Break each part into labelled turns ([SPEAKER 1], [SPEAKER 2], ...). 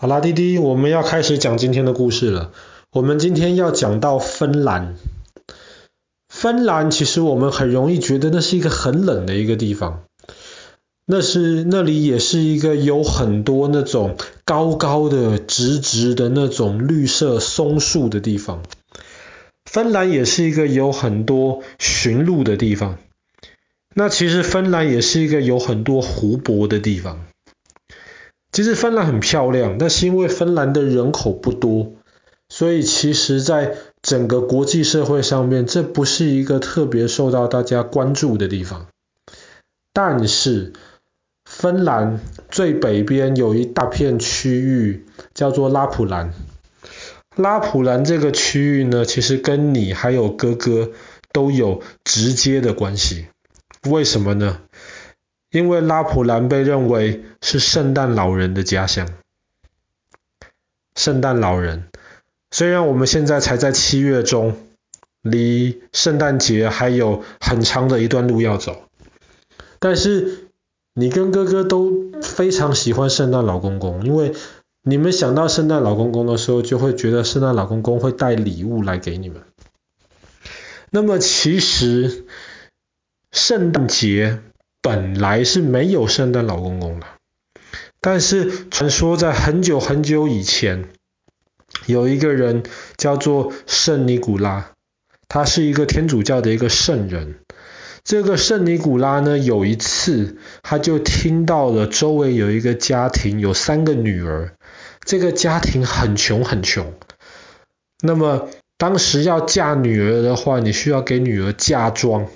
[SPEAKER 1] 好啦，滴滴，我们要开始讲今天的故事了。我们今天要讲到芬兰。芬兰其实我们很容易觉得那是一个很冷的一个地方，那是那里也是一个有很多那种高高的、直直的那种绿色松树的地方。芬兰也是一个有很多驯鹿的地方。那其实芬兰也是一个有很多湖泊的地方。其实芬兰很漂亮，但是因为芬兰的人口不多，所以其实在整个国际社会上面，这不是一个特别受到大家关注的地方。但是芬兰最北边有一大片区域叫做拉普兰，拉普兰这个区域呢，其实跟你还有哥哥都有直接的关系。为什么呢？因为拉普兰被认为是圣诞老人的家乡。圣诞老人，虽然我们现在才在七月中，离圣诞节还有很长的一段路要走，但是你跟哥哥都非常喜欢圣诞老公公，因为你们想到圣诞老公公的时候，就会觉得圣诞老公公会带礼物来给你们。那么其实圣诞节。本来是没有圣诞老公公的，但是传说在很久很久以前，有一个人叫做圣尼古拉，他是一个天主教的一个圣人。这个圣尼古拉呢，有一次他就听到了周围有一个家庭有三个女儿，这个家庭很穷很穷。那么当时要嫁女儿的话，你需要给女儿嫁妆。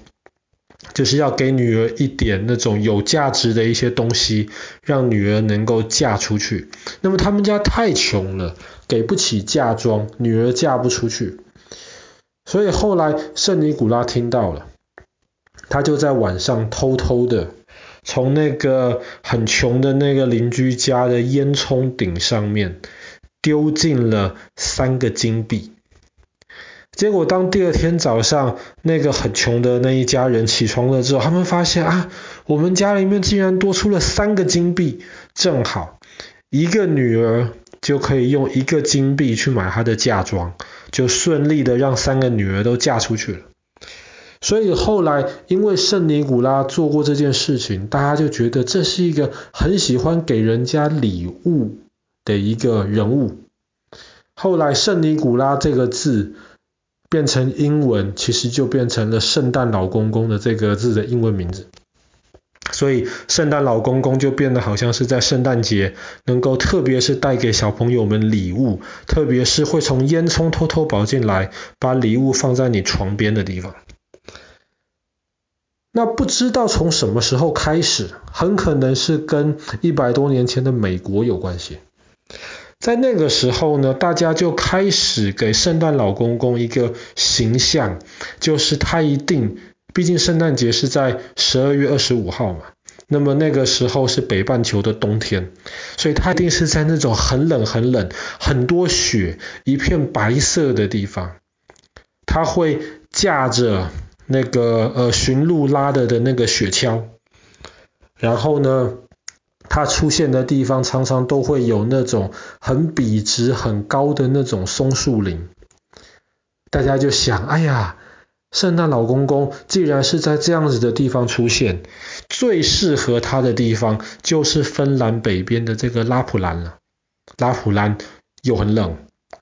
[SPEAKER 1] 就是要给女儿一点那种有价值的一些东西，让女儿能够嫁出去。那么他们家太穷了，给不起嫁妆，女儿嫁不出去。所以后来圣尼古拉听到了，他就在晚上偷偷的从那个很穷的那个邻居家的烟囱顶上面丢进了三个金币。结果，当第二天早上那个很穷的那一家人起床了之后，他们发现啊，我们家里面竟然多出了三个金币，正好一个女儿就可以用一个金币去买她的嫁妆，就顺利的让三个女儿都嫁出去了。所以后来，因为圣尼古拉做过这件事情，大家就觉得这是一个很喜欢给人家礼物的一个人物。后来，圣尼古拉这个字。变成英文，其实就变成了圣诞老公公的这个字的英文名字。所以圣诞老公公就变得好像是在圣诞节能够，特别是带给小朋友们礼物，特别是会从烟囱偷偷跑进来，把礼物放在你床边的地方。那不知道从什么时候开始，很可能是跟一百多年前的美国有关系。在那个时候呢，大家就开始给圣诞老公公一个形象，就是他一定，毕竟圣诞节是在十二月二十五号嘛，那么那个时候是北半球的冬天，所以他一定是在那种很冷很冷、很多雪、一片白色的地方，他会驾着那个呃驯鹿拉的的那个雪橇，然后呢，它出现的地方常常都会有那种很笔直、很高的那种松树林，大家就想，哎呀，圣诞老公公既然是在这样子的地方出现，最适合他的地方就是芬兰北边的这个拉普兰了。拉普兰又很冷，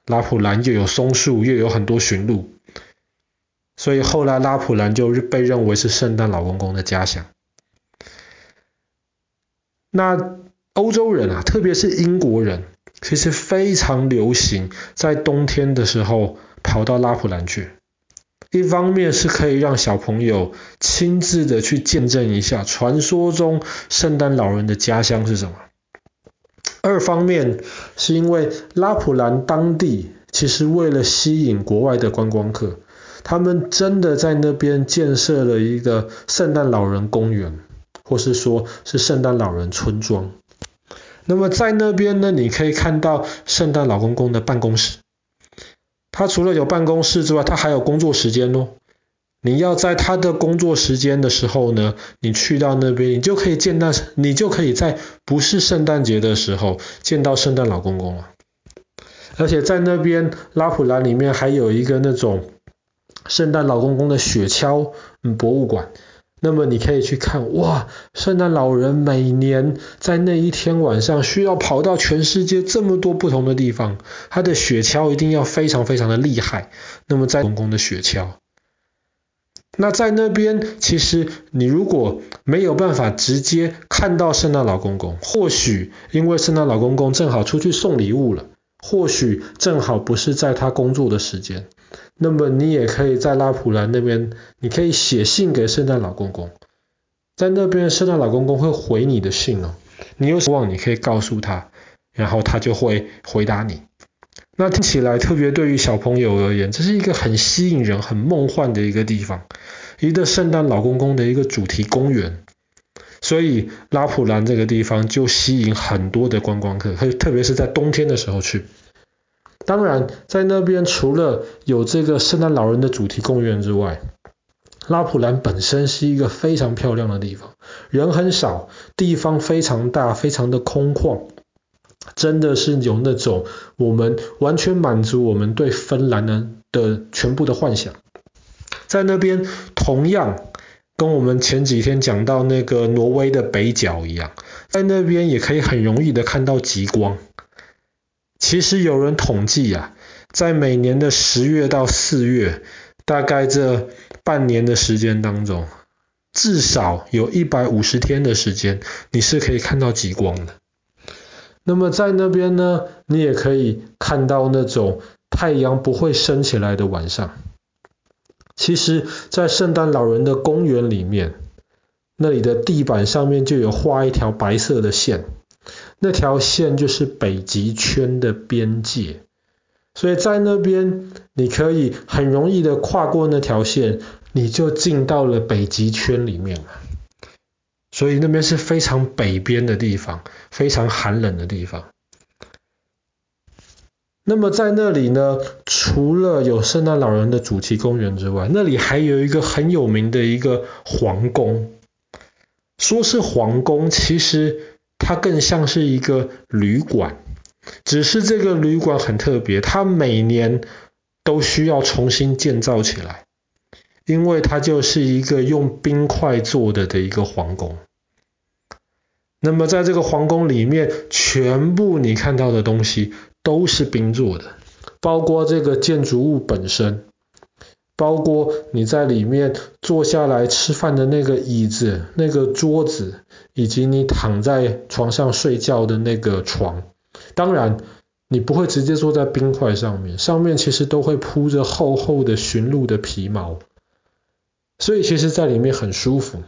[SPEAKER 1] 拉普兰又有松树，又有很多驯鹿，所以后来拉普兰就被认为是圣诞老公公的家乡。那欧洲人啊，特别是英国人，其实非常流行在冬天的时候跑到拉普兰去。一方面是可以让小朋友亲自的去见证一下传说中圣诞老人的家乡是什么；二方面是因为拉普兰当地其实为了吸引国外的观光客，他们真的在那边建设了一个圣诞老人公园。或是说是圣诞老人村庄，那么在那边呢，你可以看到圣诞老公公的办公室。他除了有办公室之外，他还有工作时间哦。你要在他的工作时间的时候呢，你去到那边，你就可以见到，你就可以在不是圣诞节的时候见到圣诞老公公了。而且在那边拉普兰里面还有一个那种圣诞老公公的雪橇博物馆，那么你可以去看，哇，圣诞老人每年在那一天晚上需要跑到全世界这么多不同的地方，他的雪橇一定要非常非常的厉害。那么在公公的雪橇。那在那边，其实你如果没有办法直接看到圣诞老公公，或许因为圣诞老公公正好出去送礼物了，或许正好不是在他工作的时间，那么你也可以在拉普兰那边，你可以写信给圣诞老公公，在那边圣诞老公公会回你的信哦，你有希望你可以告诉他，然后他就会回答你。那听起来特别对于小朋友而言，这是一个很吸引人、很梦幻的一个地方，一个圣诞老公公的一个主题公园。所以拉普兰这个地方就吸引很多的观光客，特别是在冬天的时候去。当然，在那边除了有这个圣诞老人的主题公园之外，拉普兰本身是一个非常漂亮的地方，人很少，地方非常大，非常的空旷。真的是有那种我们完全满足我们对芬兰的的全部的幻想，在那边同样跟我们前几天讲到那个挪威的北角一样，在那边也可以很容易的看到极光。其实有人统计啊，在每年的十月到四月，大概这半年的时间当中，至少有一百五十天的时间，你是可以看到极光的。那么在那边呢，你也可以看到那种太阳不会升起来的晚上。其实，在圣诞老人的公园里面，那里的地板上面就有画一条白色的线，那条线就是北极圈的边界。所以在那边，你可以很容易的跨过那条线，你就进到了北极圈里面了。所以那边是非常北边的地方，非常寒冷的地方。那么在那里呢，除了有圣诞老人的主题公园之外，那里还有一个很有名的一个皇宫。说是皇宫，其实它更像是一个旅馆。只是这个旅馆很特别，它每年都需要重新建造起来，因为它就是一个用冰块做的的一个皇宫。那么在这个皇宫里面，全部你看到的东西都是冰做的，包括这个建筑物本身，包括你在里面坐下来吃饭的那个椅子、那个桌子，以及你躺在床上睡觉的那个床。当然，你不会直接坐在冰块上面，上面其实都会铺着厚厚的驯鹿的皮毛，所以其实在里面很舒服。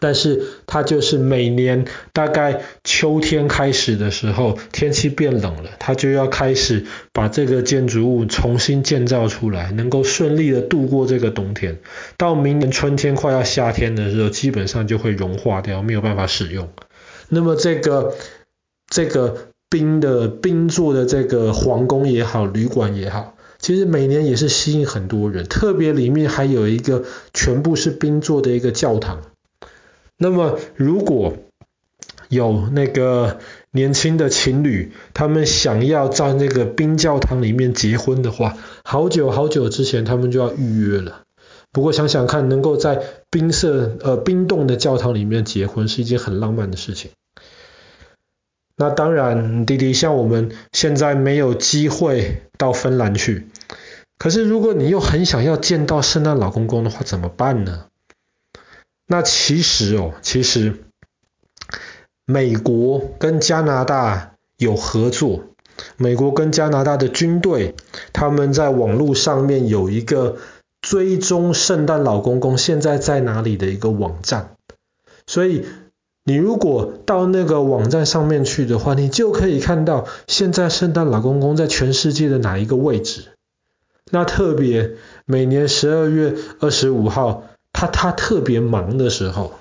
[SPEAKER 1] 但是它就是每年大概秋天开始的时候，天气变冷了，它就要开始把这个建筑物重新建造出来，能够顺利的度过这个冬天。到明年春天快要夏天的时候，基本上就会融化掉，没有办法使用。那么这个这个冰的冰做的这个皇宫也好，旅馆也好，其实每年也是吸引很多人，特别里面还有一个全部是冰做的一个教堂。那么，如果有那个年轻的情侣，他们想要在那个冰教堂里面结婚的话，好久好久之前他们就要预约了。不过想想看，能够在冰色呃冰冻的教堂里面结婚，是一件很浪漫的事情。那当然，弟弟像我们现在没有机会到芬兰去，可是如果你又很想要见到圣诞老公公的话，怎么办呢？那其实哦，其实美国跟加拿大有合作，美国跟加拿大的军队，他们在网络上面有一个追踪圣诞老公公现在在哪里的一个网站，所以你如果到那个网站上面去的话，你就可以看到现在圣诞老公公在全世界的哪一个位置。那特别每年十二月二十五号。他他特别忙的时候，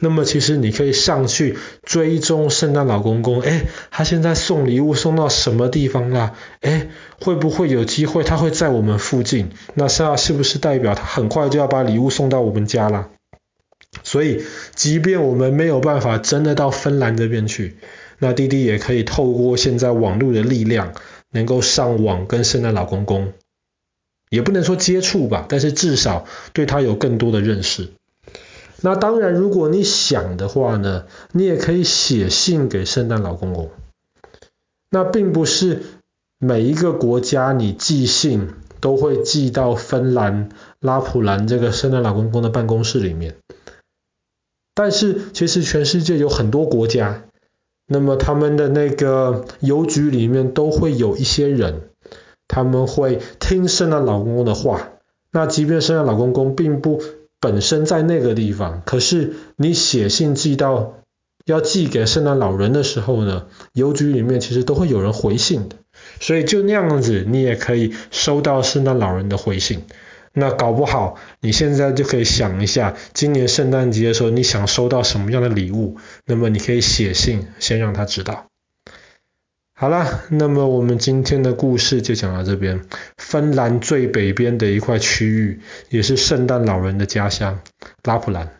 [SPEAKER 1] 那么其实你可以上去追踪圣诞老公公，诶，他现在送礼物送到什么地方啦？诶，会不会有机会他会在我们附近？那是是不是代表他很快就要把礼物送到我们家啦？所以，即便我们没有办法真的到芬兰这边去，那弟弟也可以透过现在网络的力量，能够上网跟圣诞老公公，也不能说接触吧，但是至少对他有更多的认识。那当然，如果你想的话呢，你也可以写信给圣诞老公公。那并不是每一个国家你寄信都会寄到芬兰拉普兰这个圣诞老公公的办公室里面。但是其实全世界有很多国家，那么他们的那个邮局里面都会有一些人，他们会听圣诞老公公的话。那即便圣诞老公公并不本身在那个地方，可是你写信寄到要寄给圣诞老人的时候呢，邮局里面其实都会有人回信的，所以就那样子，你也可以收到圣诞老人的回信。那搞不好你现在就可以想一下，今年圣诞节的时候你想收到什么样的礼物，那么你可以写信先让他知道。好啦，那么我们今天的故事就讲到这边。芬兰最北边的一块区域，也是圣诞老人的家乡——拉普兰。